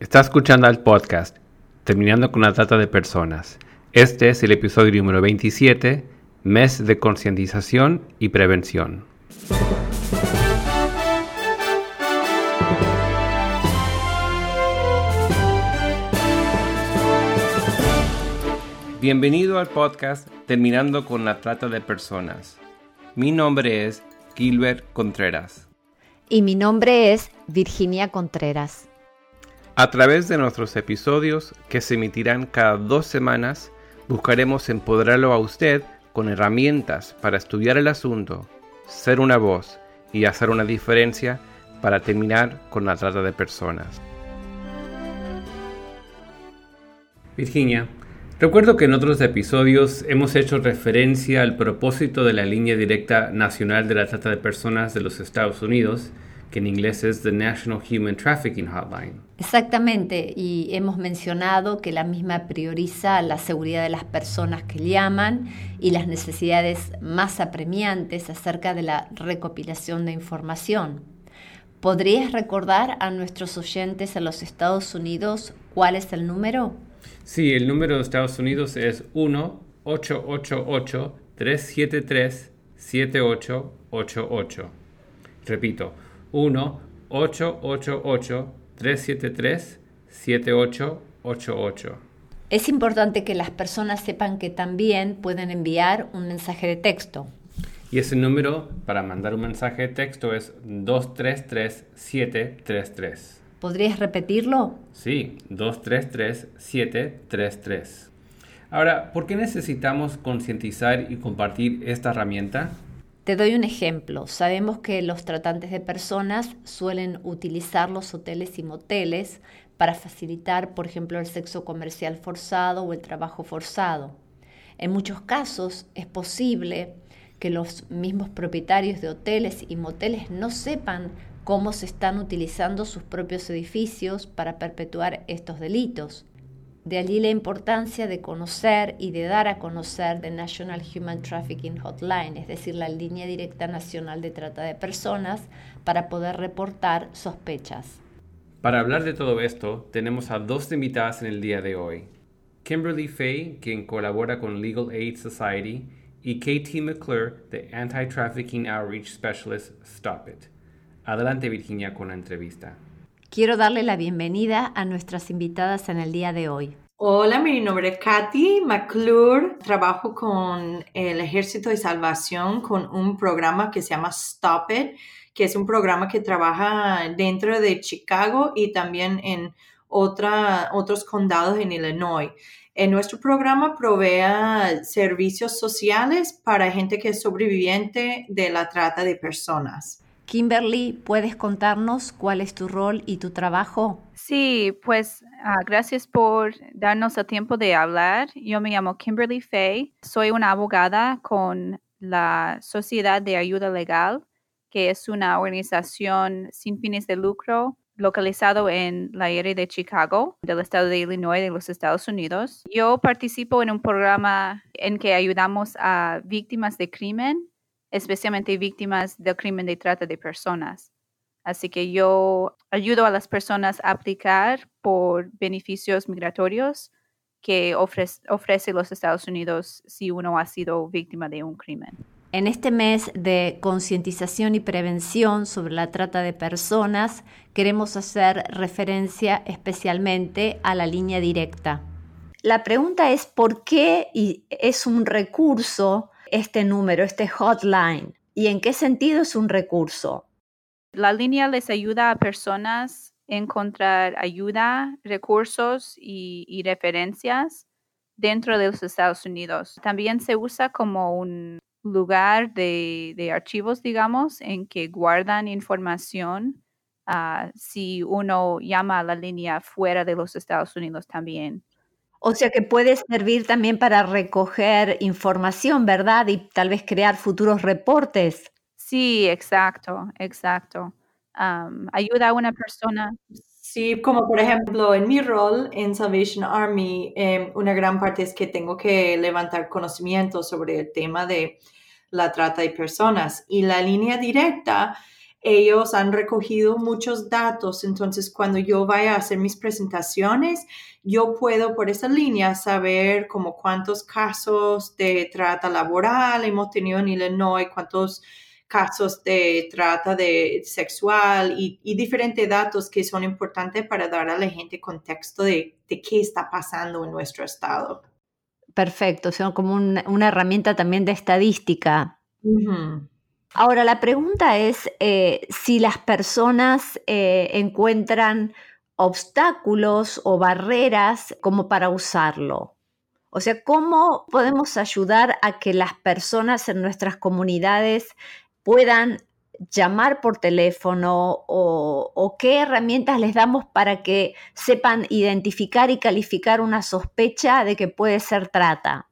Está escuchando el podcast Terminando con la trata de personas. Este es el episodio número 27, mes de concientización y prevención. Bienvenido al podcast Terminando con la trata de personas. Mi nombre es Gilbert Contreras. Y mi nombre es Virginia Contreras. A través de nuestros episodios, que se emitirán cada dos semanas, buscaremos empoderarlo a usted con herramientas para estudiar el asunto, ser una voz y hacer una diferencia para terminar con la trata de personas. Virginia, recuerdo que en otros episodios hemos hecho referencia al propósito de la línea directa nacional de la trata de personas de los Estados Unidos, que en inglés es The National Human Trafficking Hotline. Exactamente, y hemos mencionado que la misma prioriza la seguridad de las personas que llaman y las necesidades más apremiantes acerca de la recopilación de información. ¿Podrías recordar a nuestros oyentes en los Estados Unidos cuál es el número? Sí, el número de Estados Unidos es 1-888-373-7888. Repito, 1-888-373-7888. Es importante que las personas sepan que también pueden enviar un mensaje de texto. Y ese número para mandar un mensaje de texto es 233-733. ¿Podrías repetirlo? Sí, 233-733. Ahora, ¿por qué necesitamos concientizar y compartir esta herramienta? Te doy un ejemplo. Sabemos que los tratantes de personas suelen utilizar los hoteles y moteles para facilitar, por ejemplo, el sexo comercial forzado o el trabajo forzado. En muchos casos es posible que los mismos propietarios de hoteles y moteles no sepan cómo se están utilizando sus propios edificios para perpetuar estos delitos. De allí la importancia de conocer y de dar a conocer the National Human Trafficking Hotline, es decir, la línea directa nacional de trata de personas, para poder reportar sospechas. Para hablar de todo esto, tenemos a dos invitadas en el día de hoy. Kimberly Fay, quien colabora con Legal Aid Society, y Katie McClure, de Anti-Trafficking Outreach Specialist Stop It. Adelante Virginia con la entrevista. Quiero darle la bienvenida a nuestras invitadas en el día de hoy. Hola, mi nombre es Katy McClure. Trabajo con el Ejército de Salvación con un programa que se llama Stop It, que es un programa que trabaja dentro de Chicago y también en otros condados en Illinois. En nuestro programa provee servicios sociales para gente que es sobreviviente de la trata de personas. Kimberly, ¿puedes contarnos cuál es tu rol y tu trabajo? Sí, pues ah, gracias por darnos el tiempo de hablar. Yo me llamo Kimberly Fay. Soy una abogada con la Sociedad de Ayuda Legal, que es una organización sin fines de lucro localizado en la área de Chicago, del estado de Illinois, de los Estados Unidos. Yo participo en un programa en que ayudamos a víctimas de crimen especialmente víctimas del crimen de trata de personas. Así que yo ayudo a las personas a aplicar por beneficios migratorios que ofrece, los Estados Unidos si uno ha sido víctima de un crimen. En este mes de concientización y prevención sobre la trata de personas, queremos hacer referencia especialmente a la línea directa. La pregunta es por qué es un recurso este número, este hotline? ¿Y en qué sentido es un recurso? La línea les ayuda a personas a encontrar ayuda, recursos y, referencias dentro de los Estados Unidos. También se usa como un lugar de, archivos, digamos, en que guardan información ah, si uno llama a la línea fuera de los Estados Unidos también. O sea que puede servir también para recoger información, ¿verdad? Y tal vez crear futuros reportes. Sí, exacto, exacto. ayuda a una persona. Sí, como por ejemplo en mi rol en Salvation Army, em, una gran parte es que tengo que levantar conocimiento sobre el tema de la trata de personas y la línea directa ellos han recogido muchos datos, entonces cuando yo vaya a hacer mis presentaciones, yo puedo por esa línea saber como cuántos casos de trata laboral hemos tenido en Illinois, cuántos casos de trata de sexual y, diferentes datos que son importantes para dar a la gente contexto de, qué está pasando en nuestro estado. Perfecto, son como una herramienta también de estadística. Ahora, la pregunta es eh, si las personas eh, encuentran obstáculos o barreras como para usarlo. O sea, ¿cómo podemos ayudar a que las personas en nuestras comunidades puedan llamar por teléfono o, o, qué herramientas les damos para que sepan identificar y calificar una sospecha de que puede ser trata?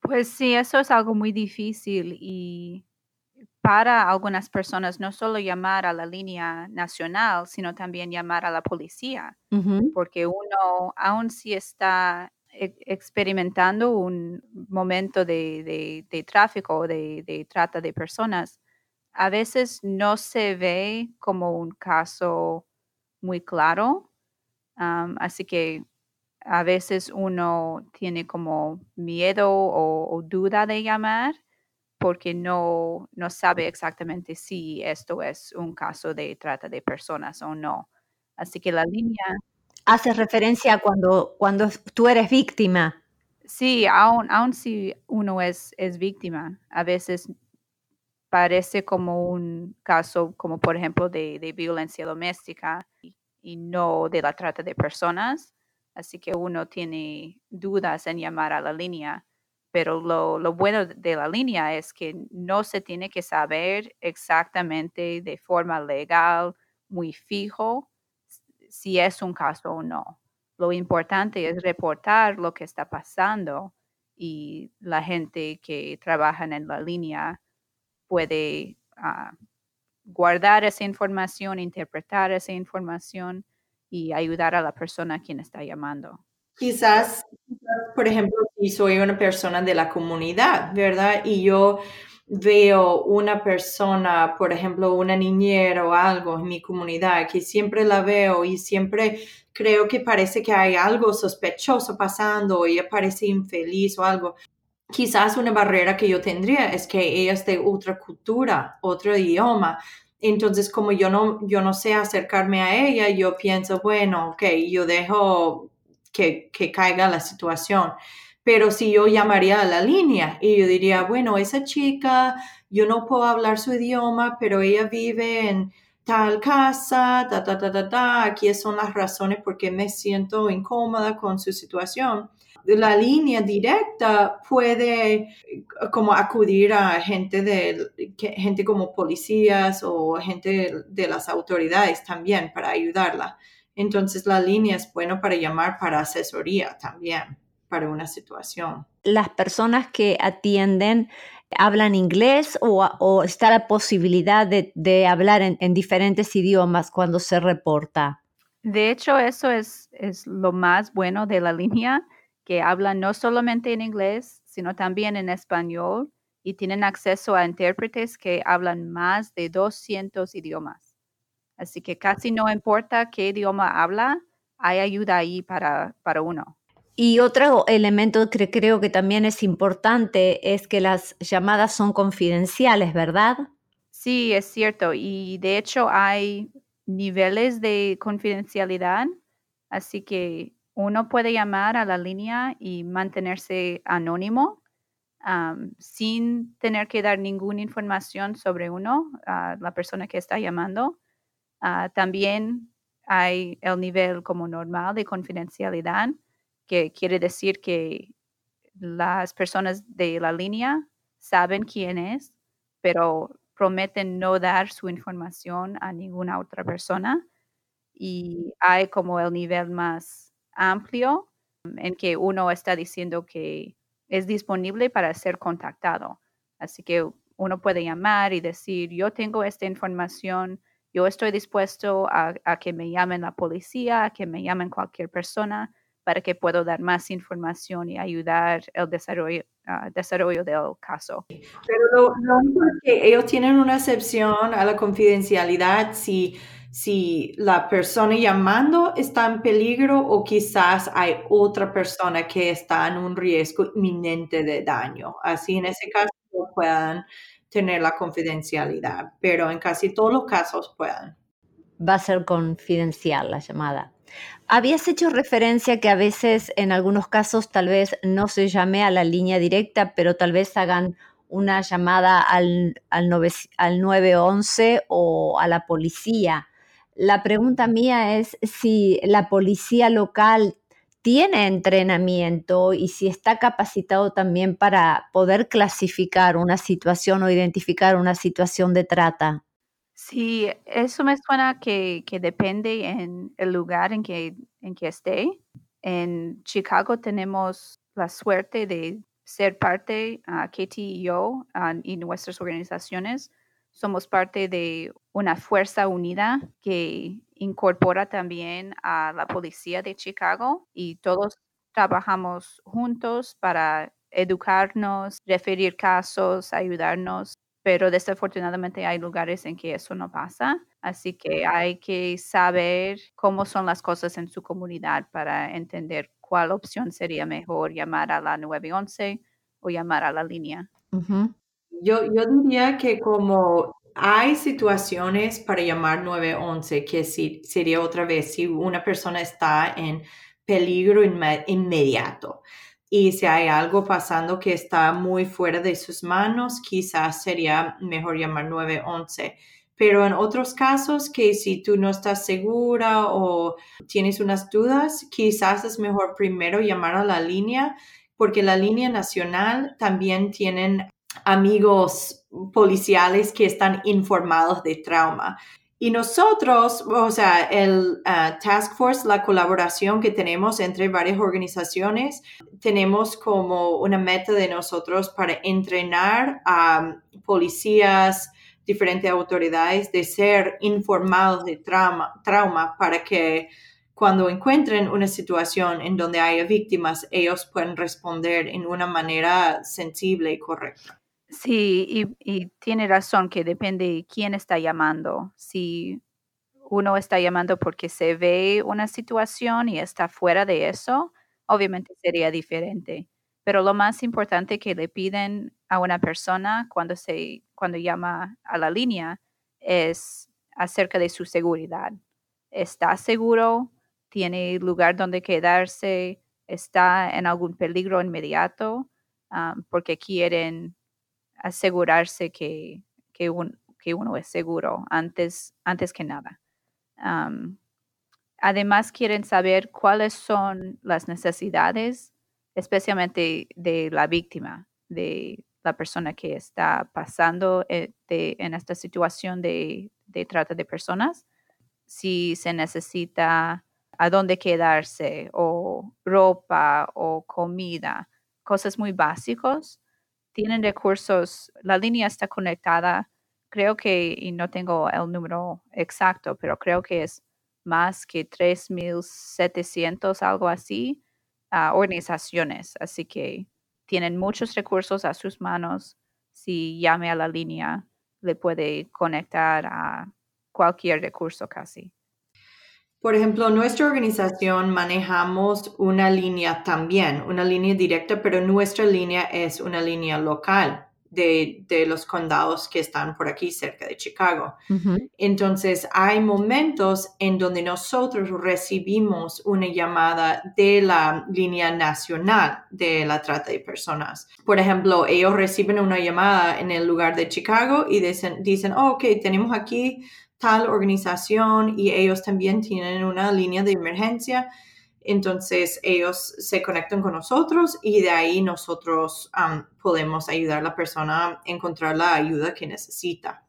Pues sí, eso es algo muy difícil y para algunas personas no solo llamar a la línea nacional, sino también llamar a la policía, porque uno, aún si está e, experimentando un momento de, tráfico o de, trata de personas, a veces no se ve como un caso muy claro. así que a veces uno tiene como miedo o duda de llamar porque no, no sabe exactamente si esto es un caso de trata de personas o no. Así que la línea... Hace referencia a cuando, cuando tú eres víctima. Sí, aún, aun si uno es, es víctima, a veces parece como un caso, como por ejemplo de, de violencia doméstica y, y, no de la trata de personas. Así que uno tiene dudas en llamar a la línea pero lo, bueno de la línea es que no se tiene que saber exactamente de forma legal, muy fijo, si es un caso o no. Lo importante es reportar lo que está pasando y la gente que trabaja en la línea puede ah, guardar esa información, interpretar esa información y ayudar a la persona a quien está llamando. Quizás, por ejemplo, si soy una persona de la comunidad, ¿verdad? Y yo veo una persona, por ejemplo, una niñera o algo en mi comunidad, que siempre la veo y siempre creo que parece que hay algo sospechoso pasando o ella parece infeliz o algo. Quizás una barrera que yo tendría es que ella es de otra cultura, otro idioma. Entonces, como yo no, yo no sé acercarme a ella, yo pienso, bueno, ok, yo dejo que, caiga la situación. Pero si yo llamaría a la línea y yo diría, bueno, esa chica, yo no puedo hablar su idioma, pero ella vive en tal casa, ta, ta, ta, ta, ta, aquí son las razones por qué me siento incómoda con su situación. La línea directa puede eh, como acudir a gente de gente como policías o gente de las autoridades también para ayudarla. Entonces la línea es bueno para llamar para asesoría también para una situación. Las personas que atienden hablan inglés o, está la posibilidad de, hablar en, diferentes idiomas cuando se reporta. De hecho, eso es, es lo más bueno de la línea, que hablan no solamente en inglés, sino también en español y tienen acceso a intérpretes que hablan más de 200 idiomas. Así que casi no importa qué idioma habla, hay ayuda ahí para, para uno. Y otro elemento que creo que también es importante es que las llamadas son confidenciales, ¿verdad? Sí, es cierto. Y de hecho hay niveles de confidencialidad, así que uno puede llamar a la línea y mantenerse anónimo sin tener que dar ninguna información sobre uno, a la persona que está llamando. Ah, también hay el nivel como normal de confidencialidad, que quiere decir que las personas de la línea saben quién es, pero prometen no dar su información a ninguna otra persona. Y hay como el nivel más amplio en que uno está diciendo que es disponible para ser contactado. Así que uno puede llamar y decir, yo tengo esta información, yo estoy dispuesto a, que me llamen la policía, a que me llamen cualquier persona para que pueda dar más información y ayudar el desarrollo, ah, desarrollo del caso. Pero lo, lo único es que ellos tienen una excepción a la confidencialidad si, si la persona llamando está en peligro o quizás hay otra persona que está en un riesgo inminente de daño. Así en ese caso puedan tener la confidencialidad, pero en casi todos los casos puedan. Va a ser confidencial la llamada. Habías hecho referencia que a veces, en algunos casos, tal vez no se llame a la línea directa, pero tal vez hagan una llamada al, al, 911 o a la policía. La pregunta mía es si la policía local tiene entrenamiento y si está capacitado también para poder clasificar una situación o identificar una situación de trata. Sí, eso me suena que, depende en el lugar en que, en que esté. En Chicago tenemos la suerte de ser parte, a Katie y yo, y nuestras organizaciones, somos parte de una fuerza unida que incorpora también a la policía de Chicago y todos trabajamos juntos para educarnos, referir casos, ayudarnos pero desafortunadamente hay lugares en que eso no pasa, así que hay que saber cómo son las cosas en su comunidad para entender cuál opción sería mejor llamar a la 911 o llamar a la línea. Yo, yo diría que como hay situaciones para llamar 911 que si, sería otra vez si una persona está en peligro inmediato y si hay algo pasando que está muy fuera de sus manos, quizás sería mejor llamar 911. Pero en otros casos que si tú no estás segura o tienes unas dudas, quizás es mejor primero llamar a la línea, porque la línea nacional también tienen amigos policiales que están informados de trauma. Y nosotros, o sea, el uh, Task Force, la colaboración que tenemos entre varias organizaciones, tenemos como una meta de nosotros para entrenar a policías, diferentes autoridades de ser informados de trauma, trauma para que cuando encuentren una situación en donde haya víctimas, ellos puedan responder en una manera sensible y correcta. Sí, y, tiene razón que depende quién está llamando. Si uno está llamando porque se ve una situación y está fuera de eso, obviamente sería diferente. Pero lo más importante que le piden a una persona cuando se cuando llama a la línea es acerca de su seguridad. ¿Está seguro? ¿Tiene lugar donde quedarse? ¿Está en algún peligro inmediato? Ah, porque quieren asegurarse que, que, uno es seguro antes, antes que nada. además, quieren saber cuáles son las necesidades, especialmente de la víctima, de la persona que está pasando eh, en esta situación de, de trata de personas, si se necesita a dónde quedarse o ropa o comida, cosas muy básicos tienen recursos, la línea está conectada, creo que, y no tengo el número exacto, pero creo que es más que 3.700, algo así, organizaciones. Así que tienen muchos recursos a sus manos. Si llame a la línea, le puede conectar a cualquier recurso casi. Por ejemplo, nuestra organización manejamos una línea también, una línea directa, pero nuestra línea es una línea local de, los condados que están por aquí cerca de Chicago. Entonces, hay momentos en donde nosotros recibimos una llamada de la línea nacional de la trata de personas. Por ejemplo, ellos reciben una llamada en el lugar de Chicago y dicen, dicen oh, ok, tenemos aquí tal organización y ellos también tienen una línea de emergencia. Entonces ellos se conectan con nosotros y de ahí nosotros podemos ayudar a la persona a encontrar la ayuda que necesita.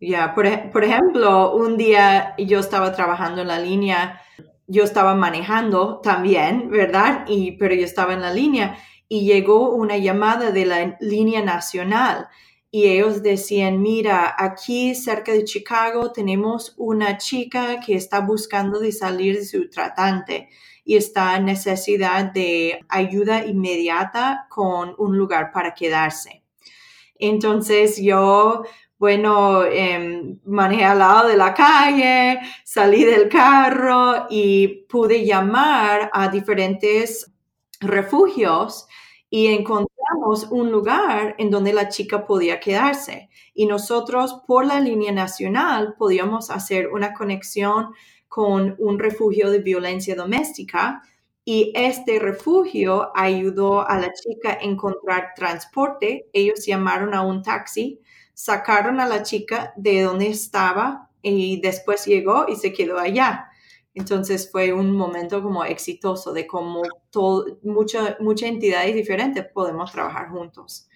Ya, por, por, ejemplo, un día yo estaba trabajando en la línea, yo estaba manejando también, ¿verdad? Y, pero yo estaba en la línea y llegó una llamada de la línea nacional y ellos decían, mira, aquí cerca de Chicago tenemos una chica que está buscando de salir de su tratante y está en necesidad de ayuda inmediata con un lugar para quedarse. Entonces yo, bueno, em, manejé al lado de la calle, salí del carro y pude llamar a diferentes refugios y un lugar en donde la chica podía quedarse. Y nosotros por la línea nacional podíamos hacer una conexión con un refugio de violencia doméstica y este refugio ayudó a la chica a encontrar transporte. Ellos llamaron a un taxi, sacaron a la chica de donde estaba y después llegó y se quedó allá. Entonces fue un momento como exitoso de cómo muchas entidades diferentes podemos trabajar juntos.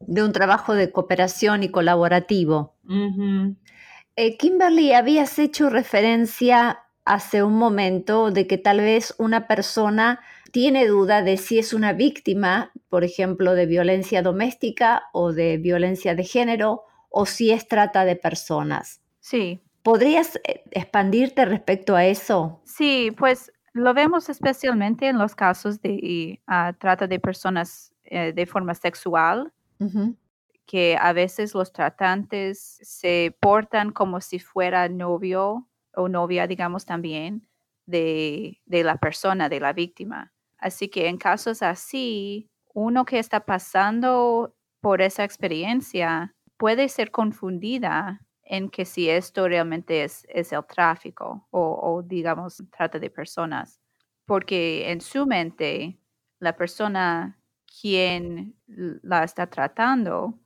De un trabajo de cooperación y colaborativo. Eh, Kimberly, habías hecho referencia hace un momento de que tal vez una persona tiene duda de si es una víctima, por ejemplo, de violencia doméstica o de violencia de género, o si es trata de personas. Sí, ¿Podrías eh, expandirte respecto a eso? Sí, pues lo vemos especialmente en los casos de ah, trata de personas eh, de forma sexual, que a veces los tratantes se portan como si fuera novio o novia, digamos también, de, de la persona, de la víctima. Así que en casos así, uno que está pasando por esa experiencia puede ser confundida en que si esto realmente es, es el tráfico o, digamos trata de personas, porque en su mente la persona quien la está tratando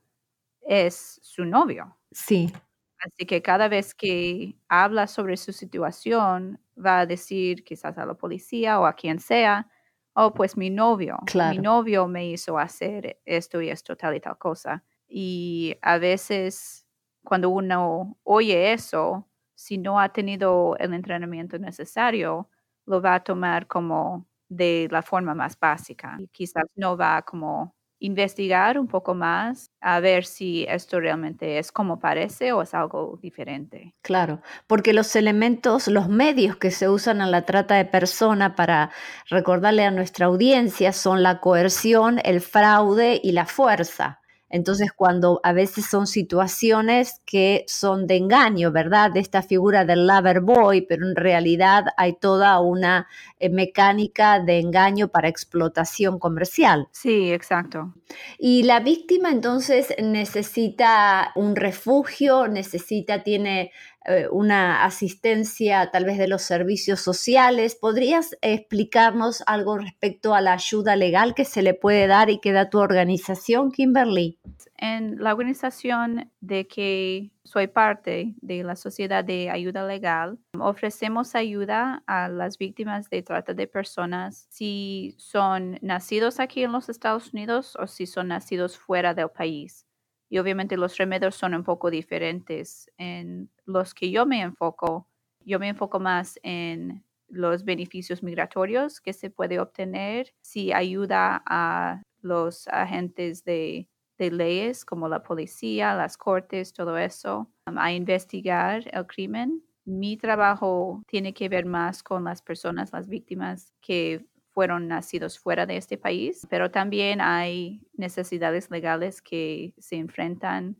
es su novio. Sí. Así que cada vez que habla sobre su situación, va a decir quizás a la policía o a quien sea, oh, pues mi novio, mi novio me hizo hacer esto y esto, tal y tal cosa. Y a veces cuando uno oye eso, si no ha tenido el entrenamiento necesario, lo va a tomar como de la forma más básica y quizás no va como investigar un poco más a ver si esto realmente es como parece o es algo diferente. Claro, porque los elementos, los medios que se usan en la trata de persona para recordarle a nuestra audiencia son la coerción, el fraude y la fuerza. Entonces, cuando a veces son situaciones que son de engaño, ¿verdad? De esta figura del lover boy, pero en realidad hay toda una eh, mecánica de engaño para explotación comercial. Sí, exacto. Y la víctima entonces necesita un refugio, necesita, tiene eh, una asistencia tal vez de los servicios sociales. ¿Podrías explicarnos algo respecto a la ayuda legal que se le puede dar y que da tu organización, Kimberly? En la organización de que soy parte de la Sociedad de Ayuda Legal, ofrecemos ayuda a las víctimas de trata de personas si son nacidos aquí en los Estados Unidos o si son nacidos fuera del país. Y obviamente los remedios son un poco diferentes. En los que yo me enfoco, yo me enfoco más en los beneficios migratorios que se puede obtener si ayuda a los agentes de, leyes como la policía, las cortes, todo eso, um, a investigar el crimen. Mi trabajo tiene que ver más con las personas, las víctimas que fueron nacidos fuera de este país, pero también hay necesidades legales que se enfrentan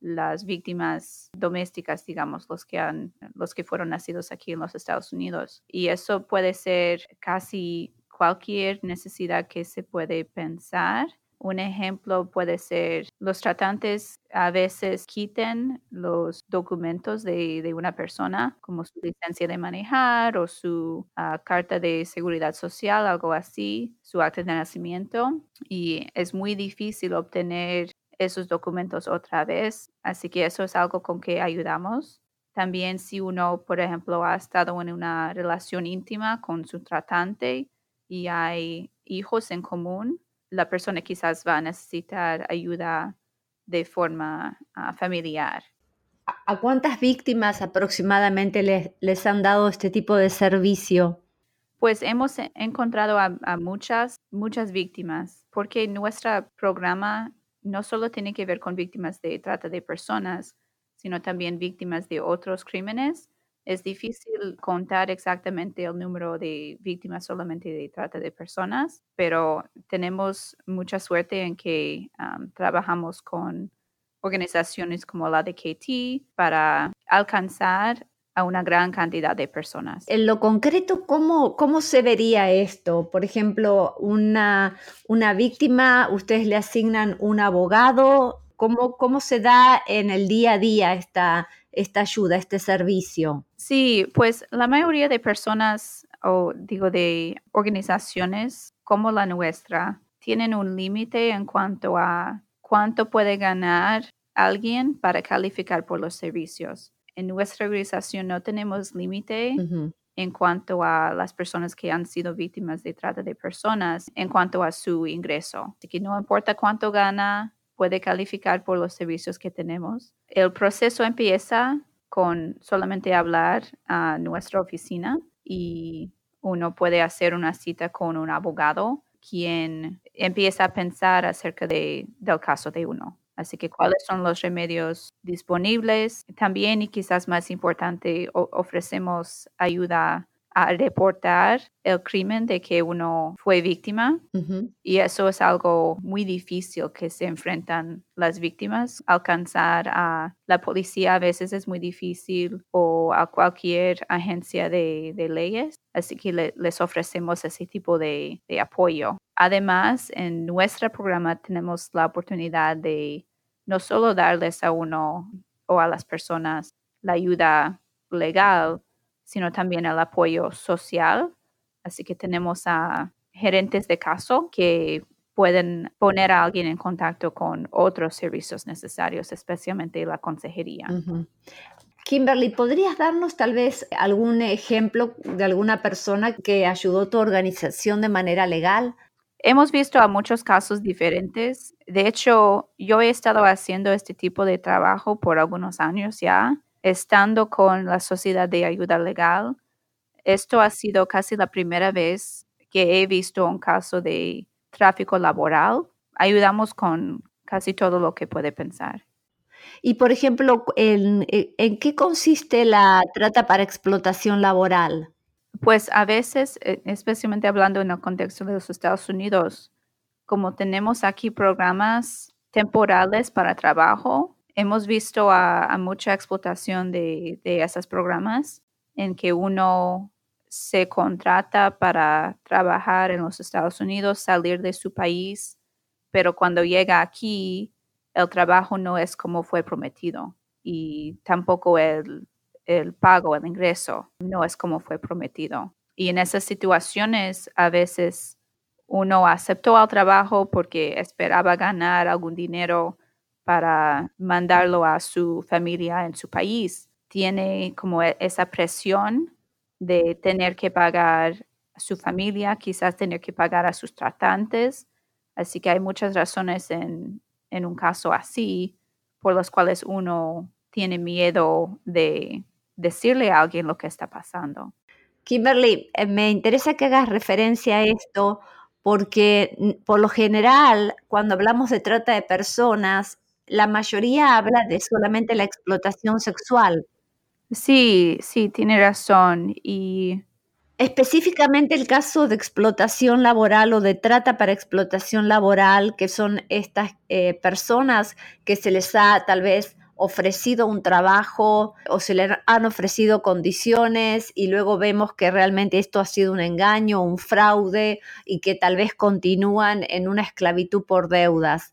las víctimas domésticas, digamos, los que han, los que fueron nacidos aquí en los Estados Unidos. Y eso puede ser casi cualquier necesidad que se puede pensar un ejemplo puede ser los tratantes a veces quiten los documentos de, una persona, como su licencia de manejar o su ah, carta de seguridad social, algo así, su acta de nacimiento. Y es muy difícil obtener esos documentos otra vez. Así que eso es algo con que ayudamos. También si uno, por ejemplo, ha estado en una relación íntima con su tratante y hay hijos en común, la persona quizás va a necesitar ayuda de forma ah, familiar. ¿A cuántas víctimas aproximadamente les, han dado este tipo de servicio? Pues hemos encontrado a, muchas, muchas víctimas, porque nuestro programa no solo tiene que ver con víctimas de trata de personas, sino también víctimas de otros crímenes. Es difícil contar exactamente el número de víctimas solamente de trata de personas, pero tenemos mucha suerte en que trabajamos con organizaciones como la de KT para alcanzar a una gran cantidad de personas. En lo concreto, ¿cómo, cómo se vería esto? Por ejemplo, una, una víctima, ustedes le asignan un abogado. ¿Cómo, ¿Cómo se da en el día a día esta, esta ayuda, este servicio? Sí, pues la mayoría de personas, o digo de organizaciones como la nuestra, tienen un límite en cuanto a cuánto puede ganar alguien para calificar por los servicios en nuestra organización no tenemos límite en cuanto a las personas que han sido víctimas de trata de personas, en cuanto a su ingreso. Así que no importa cuánto gana, puede calificar por los servicios que tenemos. El proceso empieza con solamente hablar a nuestra oficina y uno puede hacer una cita con un abogado quien empieza a pensar acerca de, del caso de uno. Así que cuáles son los remedios disponibles. También y quizás más importante, ofrecemos ayuda a reportar el crimen de que uno fue víctima. Y eso es algo muy difícil que se enfrentan las víctimas. Alcanzar a la policía a veces es muy difícil o a cualquier agencia de, leyes. Así que les ofrecemos ese tipo de, de apoyo. Además, en nuestro programa tenemos la oportunidad de no solo darles a uno o a las personas la ayuda legal, sino también el apoyo social. Así que tenemos a gerentes de caso que pueden poner a alguien en contacto con otros servicios necesarios, especialmente la consejería. Kimberly, ¿podrías darnos tal vez algún ejemplo de alguna persona que ayudó tu organización de manera legal? Hemos visto a muchos casos diferentes. De hecho, yo he estado haciendo este tipo de trabajo por algunos años ya, estando con la Sociedad de Ayuda Legal. Esto ha sido casi la primera vez que he visto un caso de tráfico laboral. Ayudamos con casi todo lo que puede pensar. Y, por ejemplo, ¿en, en qué consiste la trata para explotación laboral? Pues a veces, eh, especialmente hablando en el contexto de los Estados Unidos, como tenemos aquí programas temporales para trabajo, hemos visto a, mucha explotación de, de esos programas en que uno se contrata para trabajar en los Estados Unidos, salir de su país, pero cuando llega aquí, el trabajo no es como fue prometido y tampoco el, el pago, el ingreso, no es como fue prometido. Y en esas situaciones a veces uno aceptó al trabajo porque esperaba ganar algún dinero para mandarlo a su familia en su país. Tiene como e, esa presión de tener que pagar a su familia, quizás tener que pagar a sus tratantes. Así que hay muchas razones en, en un caso así por las cuales uno tiene miedo de decirle a alguien lo que está pasando. Kimberly, eh, me interesa que hagas referencia a esto porque por lo general, cuando hablamos de trata de personas, la mayoría habla de solamente la explotación sexual. Sí, sí, tiene razón. Y específicamente el caso de explotación laboral o de trata para explotación laboral, que son estas eh, personas que se les ha tal vez ofrecido un trabajo o se le han ofrecido condiciones y luego vemos que realmente esto ha sido un engaño, un fraude y que tal vez continúan en una esclavitud por deudas.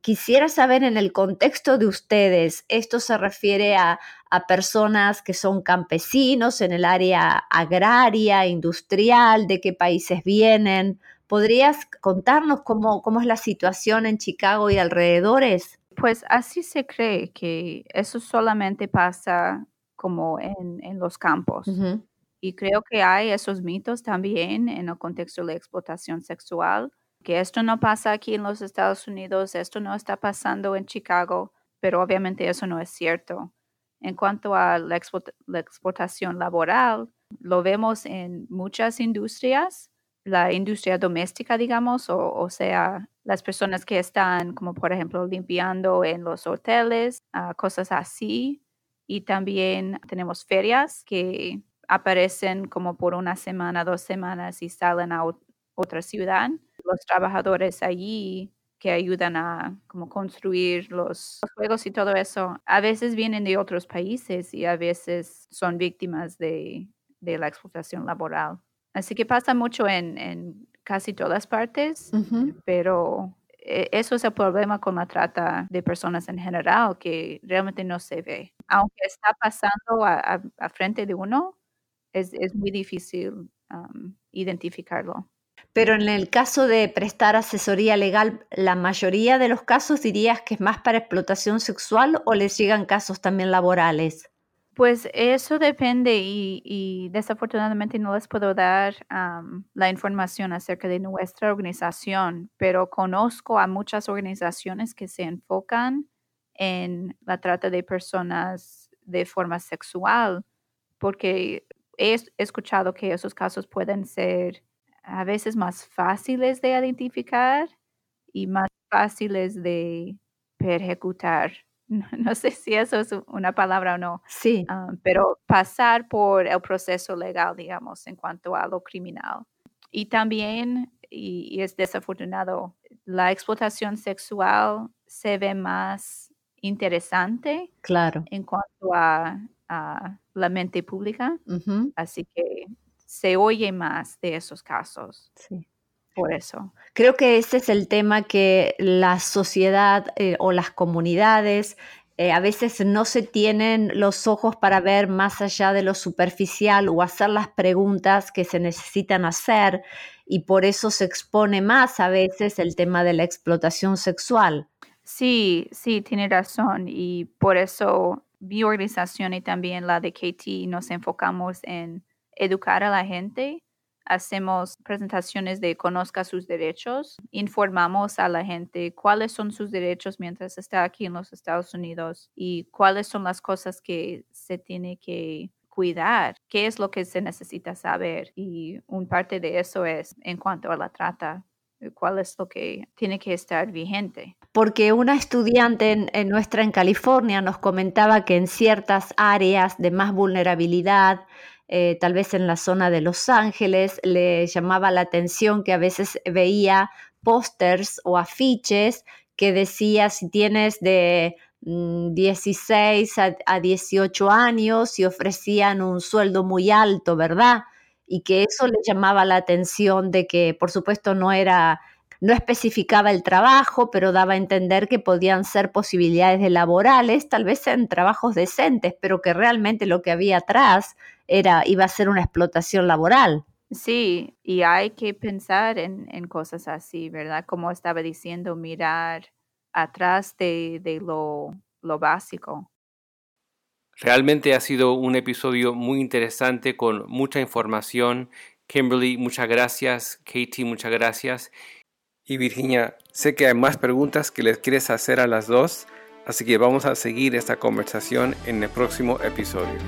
Quisiera saber en el contexto de ustedes, ¿esto se refiere a, personas que son campesinos en el área agraria, industrial, de qué países vienen? ¿Podrías contarnos cómo, cómo es la situación en Chicago y alrededores? Pues así se cree que eso solamente pasa como en, los campos. Y creo que hay esos mitos también en el contexto de la explotación sexual, que esto no pasa aquí en los Estados Unidos, esto no está pasando en Chicago, pero obviamente eso no es cierto. En cuanto a la, explotación laboral, lo vemos en muchas industrias la industria doméstica, digamos, o, sea, las personas que están, como por ejemplo, limpiando en los hoteles, ah, cosas así. Y también tenemos ferias que aparecen como por una semana, dos semanas y salen a otra ciudad. Los trabajadores allí que ayudan a como construir los, juegos y todo eso, a veces vienen de otros países y a veces son víctimas de, de la explotación laboral. Así que pasa mucho en, en casi todas partes, pero e, eso es el problema con la trata de personas en general, que realmente no se ve. Aunque está pasando a, a, frente de uno, es, es muy difícil identificarlo. Pero en el caso de prestar asesoría legal, ¿la mayoría de los casos dirías que es más para explotación sexual o les llegan casos también laborales? Pues eso depende y, desafortunadamente no les puedo dar la información acerca de nuestra organización, pero conozco a muchas organizaciones que se enfocan en la trata de personas de forma sexual, porque he escuchado que esos casos pueden ser a veces más fáciles de identificar y más fáciles de ejecutar. No, sé si eso es una palabra o no. Sí. Ah, pero pasar por el proceso legal, digamos, en cuanto a lo criminal. Y también, y, es desafortunado, la explotación sexual se ve más interesante. Claro. En cuanto a, la mente pública. Así que se oye más de esos casos. Sí. Por eso. Creo que ese es el tema que la sociedad eh, o las comunidades eh, a veces no se tienen los ojos para ver más allá de lo superficial o hacer las preguntas que se necesitan hacer y por eso se expone más a veces el tema de la explotación sexual. Sí, sí, tiene razón y por eso mi organización y también la de KT nos enfocamos en educar a la gente hacemos presentaciones de conozca sus derechos, informamos a la gente cuáles son sus derechos mientras está aquí en los Estados Unidos y cuáles son las cosas que se tiene que cuidar, qué es lo que se necesita saber y un parte de eso es en cuanto a la trata cuál es lo que tiene que estar vigente. Porque una estudiante en, nuestra en California nos comentaba que en ciertas áreas de más vulnerabilidad eh, tal vez en la zona de Los Ángeles, le llamaba la atención que a veces veía pósters o afiches que decía si tienes de 16 mm, a, 18 años y ofrecían un sueldo muy alto, ¿verdad? Y que eso le llamaba la atención de que, por supuesto, no era no especificaba el trabajo, pero daba a entender que podían ser posibilidades de laborales, tal vez en trabajos decentes, pero que realmente lo que había atrás era, iba a ser una explotación laboral. Sí, y hay que pensar en, cosas así, ¿verdad? Como estaba diciendo, mirar atrás de, lo, lo básico. Realmente ha sido un episodio muy interesante con mucha información. Kimberly, muchas gracias. Katie, muchas gracias. Y Virginia, sé que hay más preguntas que les quieres hacer a las dos, así que vamos a seguir esta conversación en el próximo episodio.